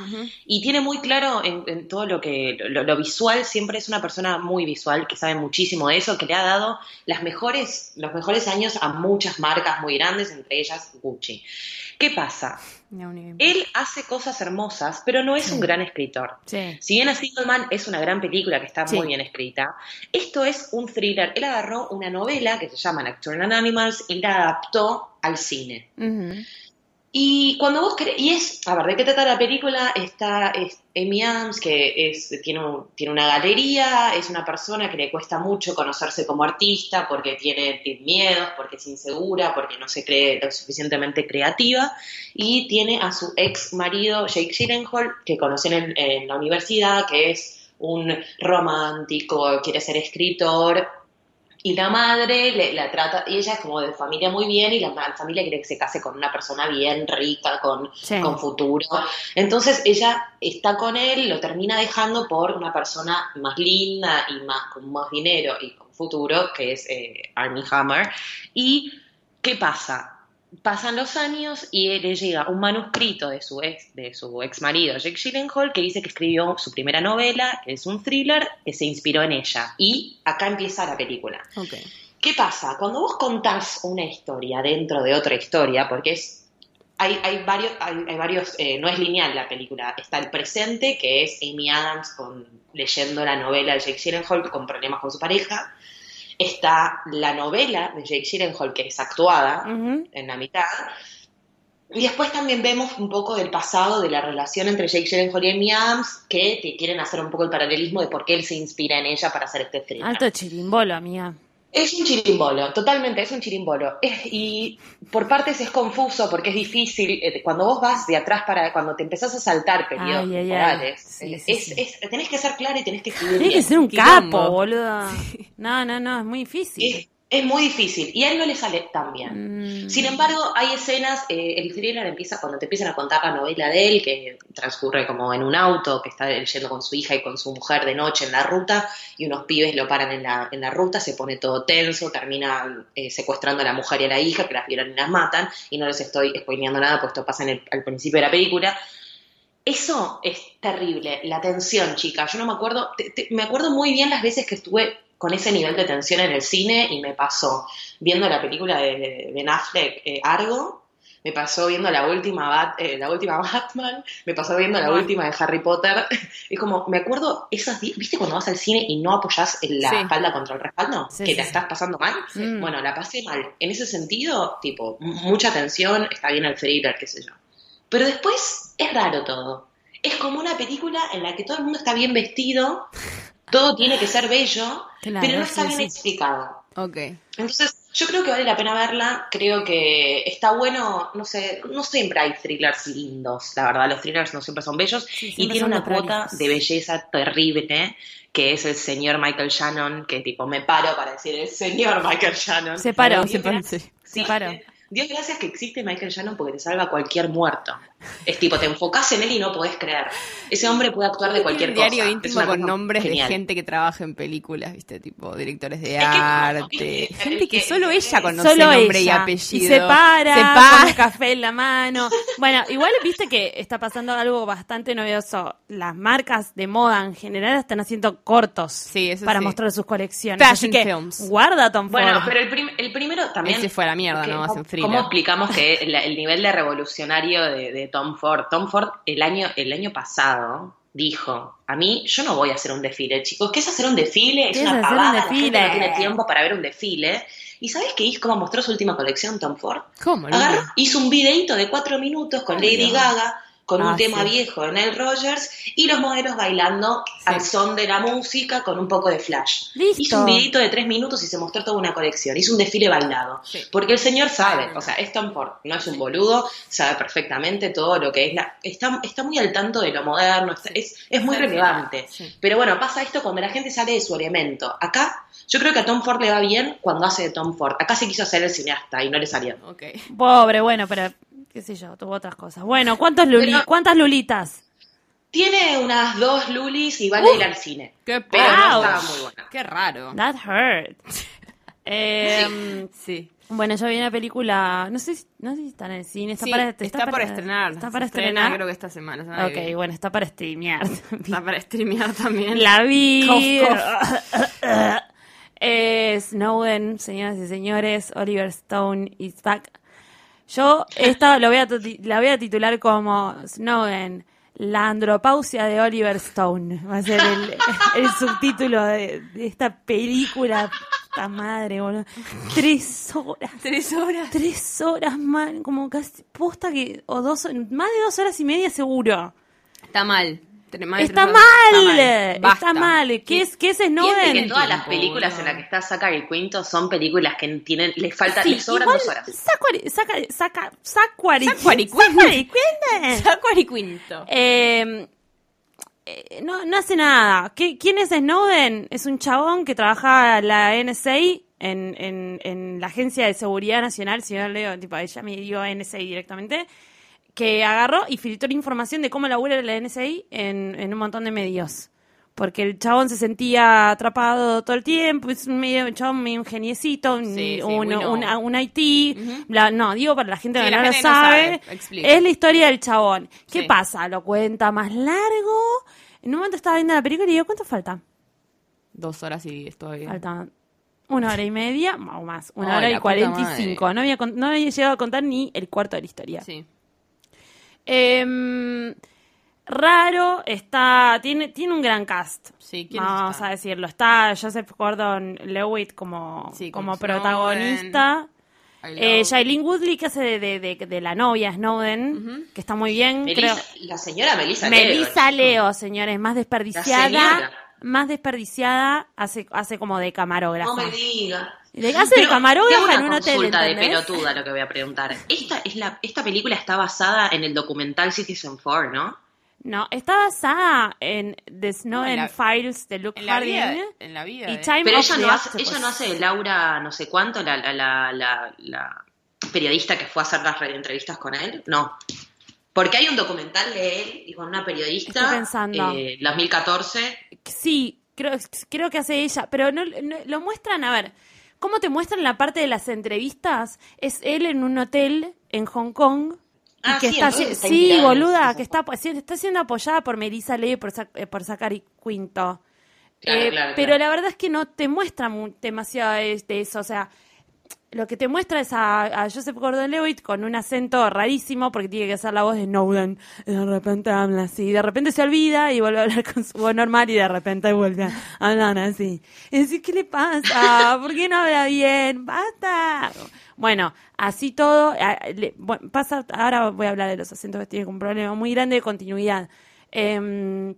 Y tiene muy claro en, en todo lo que lo, lo visual, siempre es una persona muy visual, que sabe muchísimo de eso, que le ha dado las mejores, los mejores años a muchas marcas muy grandes, entre ellas Gucci. ¿Qué pasa? No, Él hace cosas hermosas, pero no es un gran escritor. Sí. Si bien A Single Man es una gran película que está Sí. muy bien escrita, esto es un thriller. Él agarró una novela que se llama Nocturnal Animals y la adaptó al cine. Y cuando vos querés, y es, a ver, ¿de qué trata la película? Está es Amy Adams, que es, tiene, un- tiene una galería, es una persona que le cuesta mucho conocerse como artista porque tiene, tiene miedos, porque es insegura, porque no se cree lo suficientemente creativa, y tiene a su ex marido, Jake Gyllenhaal, que conocen en, en la universidad, que es un romántico, quiere ser escritor, y la madre le, la trata, y ella es como de familia muy bien, y la, familia quiere que se case con una persona bien rica, con, Sí. con futuro. Entonces ella está con él, lo termina dejando por una persona más linda y más con más dinero y con futuro, que es eh, Armie Hammer. ¿Y qué pasa? Pasan los años y le llega un manuscrito de su ex, de su ex marido, Jake Gyllenhaal, que dice que escribió su primera novela, que es un thriller, que se inspiró en ella. Y acá empieza la película. ¿Qué pasa? Cuando vos contás una historia dentro de otra historia, porque es hay, hay varios, hay, hay varios eh, no es lineal la película. Está el presente, que es Amy Adams con, leyendo la novela de Jake Gyllenhaal con problemas con su pareja. Está la novela de Jake Gyllenhaal, que es actuada en la mitad. Y después también vemos un poco del pasado de la relación entre Jake Gyllenhaal y Amy Adams, que te quieren hacer un poco el paralelismo de por qué él se inspira en ella para hacer este thriller. Alto chirimbolo, amiga. Es un chirimbolo, totalmente, es un chirimbolo. Es- y por partes es confuso porque es difícil. eh, Cuando vos vas de atrás para. Cuando te empezás a saltar periodos Ay, ay, ay. temporales, Sí, eh, sí, es- sí. es- tenés que ser clara y tenés que escribir Tiene que ser un Quilombo. capo, boludo. No, no, no, es muy difícil. Es, muy difícil y a él no le sale tan bien. Mm. Sin embargo, hay escenas, eh, el thriller empieza cuando te empiezan a contar la novela de él, que transcurre como en un auto, que está yendo con su hija y con su mujer de noche en la ruta, y unos pibes lo paran en la, en la ruta, se pone todo tenso, termina eh, secuestrando a la mujer y a la hija, que las violan y las matan, y no les estoy spoileando nada, pues esto pasa en el- al principio de la película. Eso es terrible, la tensión, chica. Yo no me acuerdo, te- te- me acuerdo muy bien las veces que estuve con ese nivel de tensión en el cine y me pasó viendo la película de, Ben Affleck, eh, Argo, me pasó viendo la última, Bat- eh, la última Batman, me pasó viendo la Ah. última de Harry Potter. Es como, me acuerdo esas, ¿viste cuando vas al cine y no apoyás la Sí. espalda contra el respaldo? Sí, que sí, sí. estás pasando mal. Mm. Bueno, la pasé mal. En ese sentido, tipo, mucha tensión, está bien el thriller, qué sé yo. Pero después es raro todo. Es como una película en la que todo el mundo está bien vestido, todo tiene que ser bello, Claro, pero no está sí, bien sí. explicado. Ok. Entonces, yo creo que vale la pena verla. Creo que está bueno, no sé, no siempre hay thrillers lindos, la verdad. Los thrillers no siempre son bellos. Sí, y tiene una cuota de belleza terrible, que es el señor Michael Shannon, que tipo me paro para decir el señor Michael Shannon. Se paró, Dios se paró. gracias- Se paró. Dios gracias que existe Michael Shannon porque te salva a cualquier muerto. Es tipo, te enfocás en él y no podés creer. Ese hombre puede actuar de cualquier un diario cosa. Es íntimo con nombres genial. de gente que trabaja en películas, ¿viste? Tipo directores de Es que, arte. ¿viste? gente que Eh, solo ella conoce Solo nombre y ella. apellido. Y se para, Se con para. un café en la mano. Bueno, igual viste que está pasando algo bastante novedoso. Las marcas de moda en general están haciendo cortos Sí, eso para sí. mostrar sus colecciones. Fashion Así que films. guarda Tom Ford. Bueno, pero el, prim- el primero también. Ese fue a la mierda, que ¿no? ¿Cómo explicamos que el, el nivel de revolucionario de, de Tom Ford? Tom Ford el año, el año pasado dijo, a mí yo no voy a hacer un desfile, chicos. ¿Qué es hacer un desfile? Es ¿Qué es una pavada, la gente no tiene tiempo para ver un desfile. ¿Y sabes qué hizo? ¿Cómo mostró su última colección, Tom Ford? ¿Cómo? Agarró, hizo un videito de cuatro minutos con Lady Gaga, con Ah, un tema sí. viejo de Nile Rogers y los modelos bailando al son de la música con un poco de flash. Listo. Hizo un videito de tres minutos y se mostró toda una colección. Hizo un desfile bailado. Sí. Porque el señor sabe, Ah, o sea, es Tom Ford, no es un boludo, sabe perfectamente todo lo que es la... Está, está muy al tanto de lo moderno, está- es, es muy relevante. Pero bueno, pasa esto cuando la gente sale de su elemento. Acá, yo creo que a Tom Ford le va bien cuando hace de Tom Ford. Acá se quiso hacer el cineasta y no le salió. Pobre, bueno, pero qué sé yo, tuvo otras cosas. Bueno, ¿cuántos luli- Pero- ¿cuántas lulitas? Tiene unas dos lulis y van a ir al cine. Qué Pero no Ouch. estaba muy buena. Qué raro. That hurt. Eh, Sí. Bueno, yo vi una película, no sé, si- no sé si está en el cine, está Sí, para, está, para- por estrenar. Está para Se estrena, estrenar. creo que esta semana. Ok, bueno, está para streamear. Está para streamear también. La vi. Eh, Snowden, señoras y señores, Oliver Stone is back. Yo esta lo voy a, la voy a titular como Snowden, la andropausia de Oliver Stone. Va a ser el, el subtítulo de, de esta película. Esta madre, boludo. Tres horas. Tres horas. Tres horas, man. Como casi posta que. O dos, más de dos horas y media seguro. Está mal. Está mal, horas. está mal. ¿Qué es, qué es Snowden? que todas las películas en las que está Zachary Quinto son películas que tienen, les falta, Sí, les sobran igual, dos horas. Zachary- Zachary- Zaca- Zachary- Zachary Quinto. Zachary Quinto. Eh, eh, no, no hace nada. ¿Qué- ¿Quién es Snowden? Es un chabón que trabaja en la NSA, en, en, en la Agencia de Seguridad Nacional, si no leo, tipo, ella me dio NSA directamente, que agarró y filtró información de cómo labura la NSA en, en un montón de medios. Porque el chabón se sentía atrapado todo el tiempo, es un medio, un chabón medio un geniecito, un, Sí, sí, un, un- un IT, no, digo para la gente que la no lo no sabe, es la historia del chabón. ¿Qué pasa? Lo cuenta más largo. En un momento estaba viendo la película y digo, ¿cuánto falta? Dos horas y estoy. Falta una hora y media o más, una Ay, hora la y cuarenta y cinco. No había, no había llegado a contar ni el cuarto de la historia. Sí. Em, raro, está, tiene, tiene un gran cast. Sí, ¿quién Vamos está? a decirlo. Está Joseph Gordon-Levitt como, Sí, como como protagonista. Eh, Shailene Woodley, que hace de, de, de- de la novia Snowden, que está muy bien. creo. La señora Melissa Leo. Melissa Leo, señores, más desperdiciada. Más desperdiciada, hace, hace como de camarógrafa. No me diga. Le hace de hago en un una hotel, consulta de pelotuda lo que voy a preguntar. Esta, es la, esta película está basada en el documental Citizen 4, ¿no? No, está basada en The Snowden No, en la- Files de Luke en la vida. Harding En la vida. y eh. Time Pero of ella the no, hace, ella no hace de Laura no sé cuánto, la, la, la, la- la periodista que fue a hacer las entrevistas con él. No. Porque hay un documental de él y con una periodista. Estoy pensando. eh, 2014. Sí, creo, creo que hace ella, pero no, no- lo muestran, a ver, ¿cómo te muestran la parte de las entrevistas? Es él en un hotel en Hong Kong. Y Ah, que sí, está, sí, boluda, que está, está siendo apoyada por Melissa Leo y por, eh, por Zachary Quinto. Claro, Eh, claro, pero claro. la verdad es que no te muestra mu- demasiado de, de eso, o sea, lo que te muestra es a, Joseph Gordon-Levitt con un acento rarísimo porque tiene que hacer la voz de Snowden. Y de repente habla así, de repente se olvida y vuelve a hablar con su voz normal y de repente vuelve a hablar así. Y decir, ¿qué le pasa? ¿Por qué no habla bien? ¡Basta! Bueno, así todo. pasa, ahora voy a hablar de los acentos que tienen un problema muy grande de continuidad. Em,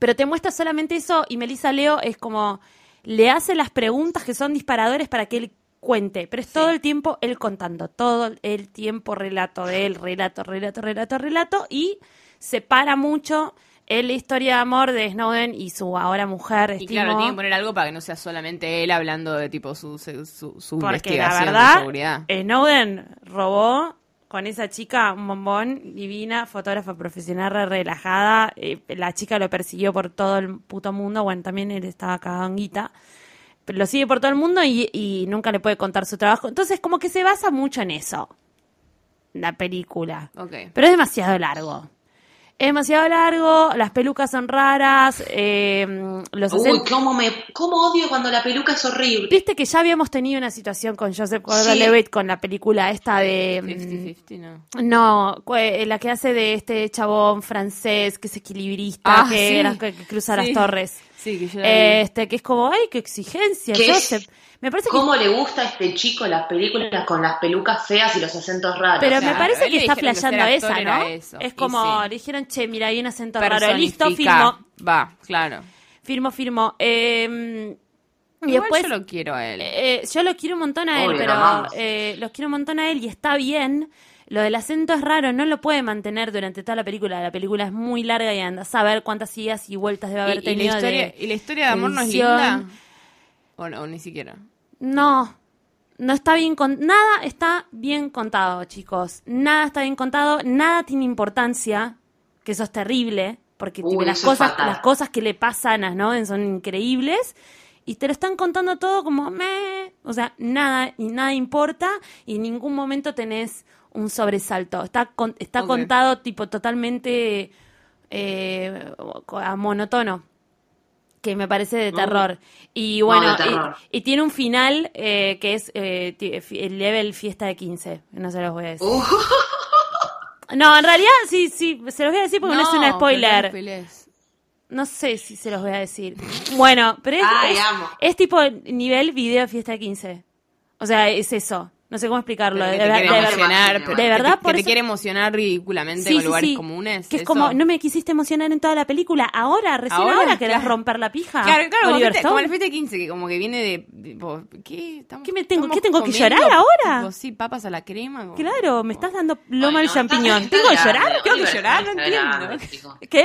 pero te muestra solamente eso y Melissa Leo es como le hace las preguntas que son disparadores para que él cuente, pero es todo el tiempo él contando, todo el tiempo relato de él, relato, relato, relato, relato y separa mucho en la historia de amor de Snowden y su ahora mujer, Y estimo, claro, tiene que poner algo para que no sea solamente él hablando de tipo su, su, su- porque la investigación de verdad seguridad. Snowden robó con esa chica un bombón divina, fotógrafa profesional re relajada, eh, la chica lo persiguió por todo el puto mundo, bueno, también él estaba en guita, lo sigue por todo el mundo y, y nunca le puede contar su trabajo. Entonces, como que se basa mucho en eso, la película. Ok. Pero es demasiado largo. Es demasiado largo, las pelucas son raras, eh, los Uy, cómo, me, cómo odio cuando la peluca es horrible. Viste que ya habíamos tenido una situación con Joseph Sí. Gordon-Levitt con la película esta de... mm, 50-50, no. No, cu- eh, la que hace de este chabón francés que es equilibrista, Ah, que, sí. que- que cruza Sí. las torres. Sí, que yo la vi. Este, que es como, ay, qué exigencia, ¿Qué es? Joseph. Me parece que ¿Cómo le gusta a este chico las películas con las pelucas feas y los acentos raros? Pero Claro, me parece que está flasheando esa, ¿no? eso, Es como, sí. le dijeron, che, mira, hay un acento raro. Listo, firmo, Va, claro. firmo, firmo. Eh, y Igual después, yo lo quiero a él. eh, yo lo quiero un montón a él, Obvio, pero eh, los quiero un montón a él y está bien. Lo del acento es raro, no lo puede mantener durante toda la película. La película es muy larga y anda a saber cuántas idas y vueltas debe haber ¿Y, y tenido. la historia, de- ¿Y la historia de amor no es linda? ¿O no? O ni siquiera. No, no está bien con nada está bien contado, chicos. Nada está bien contado, nada tiene importancia, que eso es terrible, porque Uy, tipo, las cosas, fatal. las cosas que le pasan a Snowden son increíbles y te lo están contando todo como meh, o sea, nada y nada importa y en ningún momento tenés un sobresalto. Está con- está contado tipo totalmente eh, a monotono que me parece de Mm. terror. Y No, bueno, terror. y, y tiene un final eh, que es eh, el level fiesta de 15. No se los voy a decir. Uh, No, en realidad sí, sí, se los voy a decir porque no, es un spoiler. no sé si se los voy a decir. Bueno, pero es, Ay, es, es tipo nivel video fiesta de 15. O sea, es eso. No sé cómo explicarlo. De, que te ver- quiere de que verdad, te- por que te eso- quiere emocionar ridículamente Sí, con sí, lugares sí. comunes. Que es eso. como, no me quisiste emocionar en toda la película. Ahora, recién ahora, Ahora, querés claro. romper la pija. Claro, claro, como, como Stone. el fiesta de 15, que como que viene de. tipo, ¿Qué? Estamos- ¿Qué me tengo- qué tengo que llorar ahora? tipo, sí, papas a la crema. como- Claro, me estás dando loma Ay, al no, champiñón. ¿Tengo que grande, llorar? Tengo que llorar, no entiendo. grande. ¿Qué?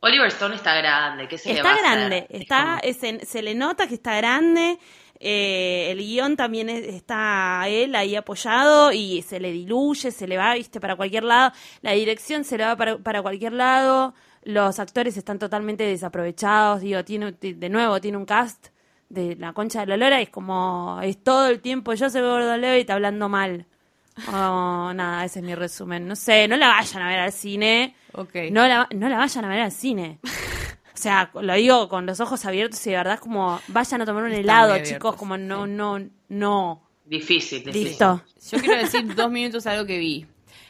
Oliver Stone está grande, ¿qué se le va Está a hacer? grande, Es está, como- es en- se le nota que está grande. Eh, el guion también es- está él ahí apoyado y se le diluye, se le va, viste, para cualquier lado. La dirección se le va para, para cualquier lado. Los actores están totalmente desaprovechados. Digo, tiene, de nuevo, tiene un cast de la concha de la lora. Es como, es todo el tiempo yo soy Gordon Levitt hablando mal. Oh, nada, ese es mi resumen. No sé, no la vayan a ver al cine. Ok. No la, no la vayan a ver al cine. O sea, lo digo con los ojos abiertos y de verdad es como, vayan a tomar un Están helado, chicos, como no, sí. no, no. Difícil, difícil. Listo. Yo quiero decir dos minutos algo que vi.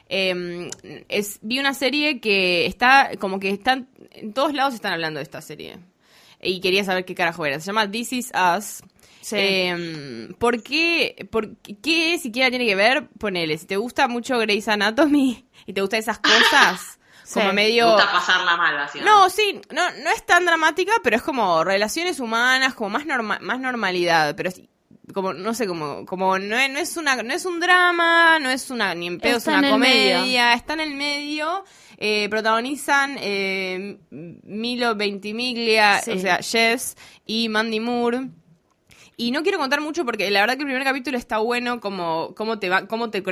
Eh, es, vi una serie que está, como que están, en todos lados están hablando de esta serie. Y quería saber qué carajo era. Se llama This Is Us. Sí. Eh, ¿Por qué? ¿Por qué siquiera tiene que ver? Ponele, si te gusta mucho Grey's Anatomy y te gustan esas cosas, Sí. como Me medio... gusta pasarla mal, básicamente. No, sí, no, no es tan dramática, pero es como relaciones humanas, como más norma- más normalidad, pero es como no sé, como como no es, no es una no es un drama, no es una ni en pedo es una comedia, medio. está en el medio. eh, protagonizan eh, Milo Ventimiglia, Sí. o sea, Jess y Mandy Moore. Y no quiero contar mucho porque la verdad que el primer capítulo está bueno como cómo te va cómo te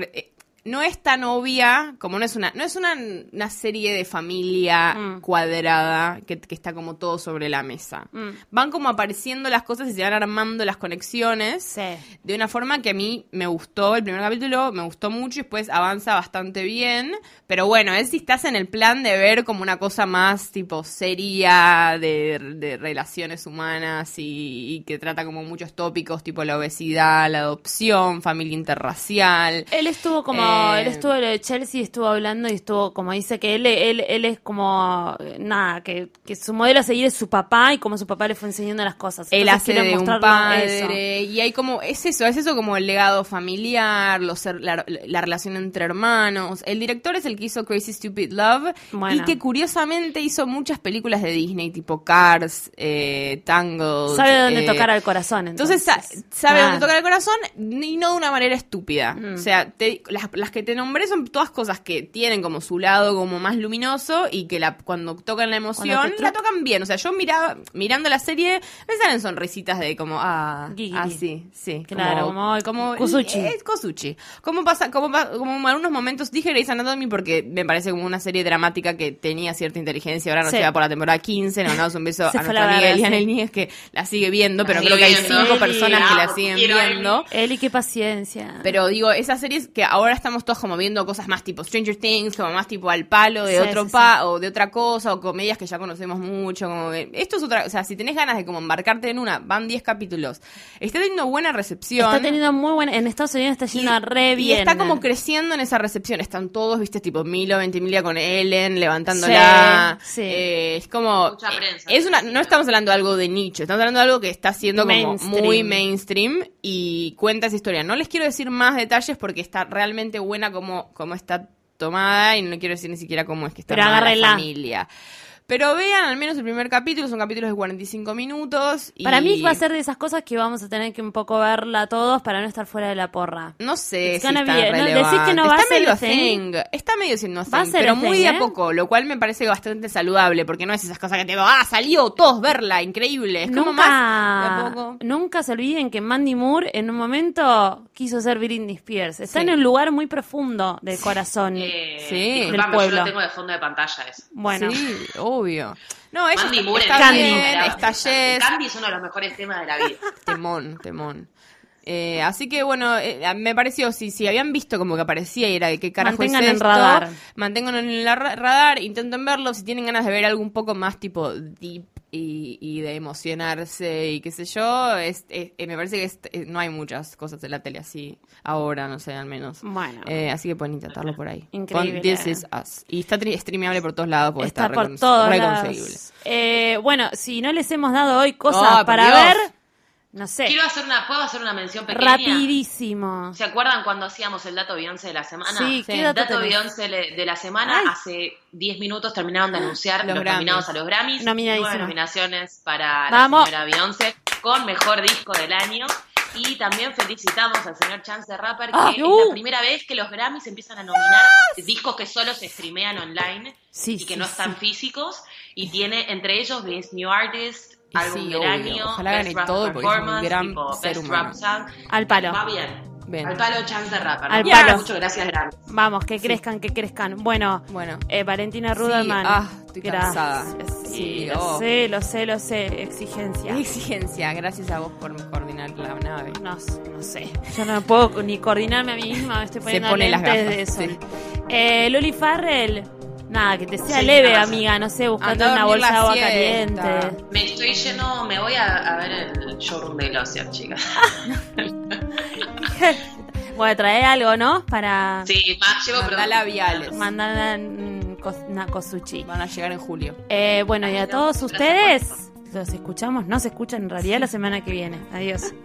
no es tan obvia, como no es una, no es una, una serie de familia Mm. cuadrada que, que está como todo sobre la mesa. Mm. Van como apareciendo las cosas y se van armando las conexiones Sí. de una forma que a mí me gustó. El primer capítulo me gustó mucho y después avanza bastante bien. Pero bueno, es si estás en el plan de ver como una cosa más tipo seria de, de relaciones humanas y, y que trata como muchos tópicos tipo la obesidad, la adopción, familia interracial. Él estuvo como, Eh, él estuvo lo de Chelsea, estuvo hablando y estuvo como dice que él, él, él es como, eh, nada, que, que su modelo a seguir es su papá y como su papá le fue enseñando las cosas. Él Entonces hace de un eso. padre y hay como es eso es eso como el legado familiar los la, la relación entre hermanos el director es el que hizo Crazy Stupid Love Bueno. y que curiosamente hizo muchas películas de Disney tipo Cars eh, Tangled Sabe dónde eh, tocar al corazón. entonces Entonces, sa- sabe dónde tocar el corazón y no de una manera estúpida. Mm. O sea, te- las, las que te nombré son todas cosas que tienen como su lado como más luminoso y que la, cuando tocan la emoción la tocan bien. O sea, yo miraba, mirando la serie me salen sonrisitas de como, ah, Guigui. ah sí, sí. Claro, como- como Kosuchi. eh, Kosuchi. ¿Cómo pasa? Como, como en algunos momentos dije Grey's Anatomy porque me parece como una serie dramática que tenía cierta inteligencia. Ahora no Sí. llega por la temporada 15. No, no, un beso Se a la amiga Eliana sí. Elías que la sigue viendo, pero La creo que hay cinco Eli, personas que la siguen viendo. Eli, qué paciencia. Pero digo, esas series que ahora están estamos todos como viendo cosas más tipo Stranger Things, como más tipo al palo de Sí, otro sí, pa o de otra cosa, o comedias que ya conocemos mucho. Como que- esto es otra, o sea, si tenés ganas de como embarcarte en una, van 10 capítulos. Está teniendo buena recepción. Está teniendo muy buena. En Estados Unidos está yendo re y bien. está como creciendo en esa recepción. Están todos, viste, tipo Milo, Ventimiglia con Ellen, levantándola. Sí, sí. Eh, es como. Mucha prensa. Es una, no estamos hablando de algo de nicho, estamos hablando de algo que está siendo como Mainstream. muy mainstream y cuenta esa historia. No les quiero decir más detalles porque está realmente buena como, como está tomada y no quiero decir ni siquiera cómo es que está Pero la familia. Pero vean al menos el primer capítulo, son capítulos de 45 minutos. Y Para mí va a ser de esas cosas que vamos a tener que un poco verla todos para no estar fuera de la porra. No sé It's si está be- no, decís que no va a está ser medio a thing. thing. Está medio siendo a a thing, ser pero a muy thing, de a ¿eh? poco, lo cual me parece bastante saludable, porque no es esas cosas que te digo, ah, salió, todos verla, increíble. Es como más de a Nunca, poco. nunca se olviden que Mandy Moore en un momento quiso ser Britney Spears. Está Sí. en un lugar muy profundo del corazón. Eh, Sí. Del pueblo. yo lo tengo de fondo de pantalla eso. Bueno, Sí, obvio. No, ella Mandy está, Moore está en Candy. bien, está Jess, Candy es uno de los mejores temas de la vida. temón, temón. Eh, así que bueno, eh, me pareció, si, si habían visto como que aparecía y era de qué carajo Mantengan es en esto, radar. manténganlo en el ra- radar, intenten verlo, si tienen ganas de ver algo un poco más tipo deep y, y de emocionarse y qué sé yo, es, es- eh, me parece que es- eh, no hay muchas cosas en la tele así ahora, no sé, al menos. Bueno. Eh, así que pueden intentarlo por ahí. Increíble. Con This Is Us. Y está streameable por todos lados porque está está, por todos reconseguible. lados. Eh, bueno, si no les hemos dado hoy cosas Oh, para Dios. ver, no sé, Quiero hacer una, ¿puedo hacer una mención pequeña? rapidísimo. ¿Se acuerdan cuando hacíamos el dato Beyoncé de la semana? Sí, ¿qué el dato? Beyoncé de la semana, Ay. hace 10 minutos terminaron de anunciar Los los, nominados a los Grammys. Nueve nominaciones para Vamos. la señora Beyoncé con Mejor Disco del Año. Y también felicitamos al señor Chance the Rapper, que Ah, es uh. la primera vez que los Grammys empiezan a nominar discos que solo se streamean online Sí, y que sí, no están sí. físicos. Y tiene entre ellos Best New Artist, Y Álbum sí, del. Año, Ojalá gane todo, porque es un gran tipo, ser Best humano. Rap Song. Al palo. Va bien. Bien. Al palo Chance the Rapper. Al palo. Muchas gracias, Grammy. Vamos, que crezcan, que crezcan. Bueno, Bueno. eh, Valentina Sí, Ruderman. ah, estoy gracias. cansada. Sí, Sí, lo oh. sé, lo sé, lo sé. Exigencia. Exigencia, gracias a vos por coordinar la nave. No, no sé. Yo no puedo ni coordinarme a mí misma. Me estoy Se poniendo pone las gafas, de sí. Eh, Luli Farrell. Nada, que te sea Sí, leve, nada. amiga. No sé, buscate a una bolsa de agua siesta. caliente. Me estoy lleno, me voy a, a ver el showroom de Glossier, chicas. bueno, trae algo, ¿no? Para Sí, más llevo Mandá productos. labiales. mandar cosuchi. Van a llegar en julio. Eh, bueno, y a todos ustedes, los escuchamos, no se escuchan en realidad la semana que viene. Adiós.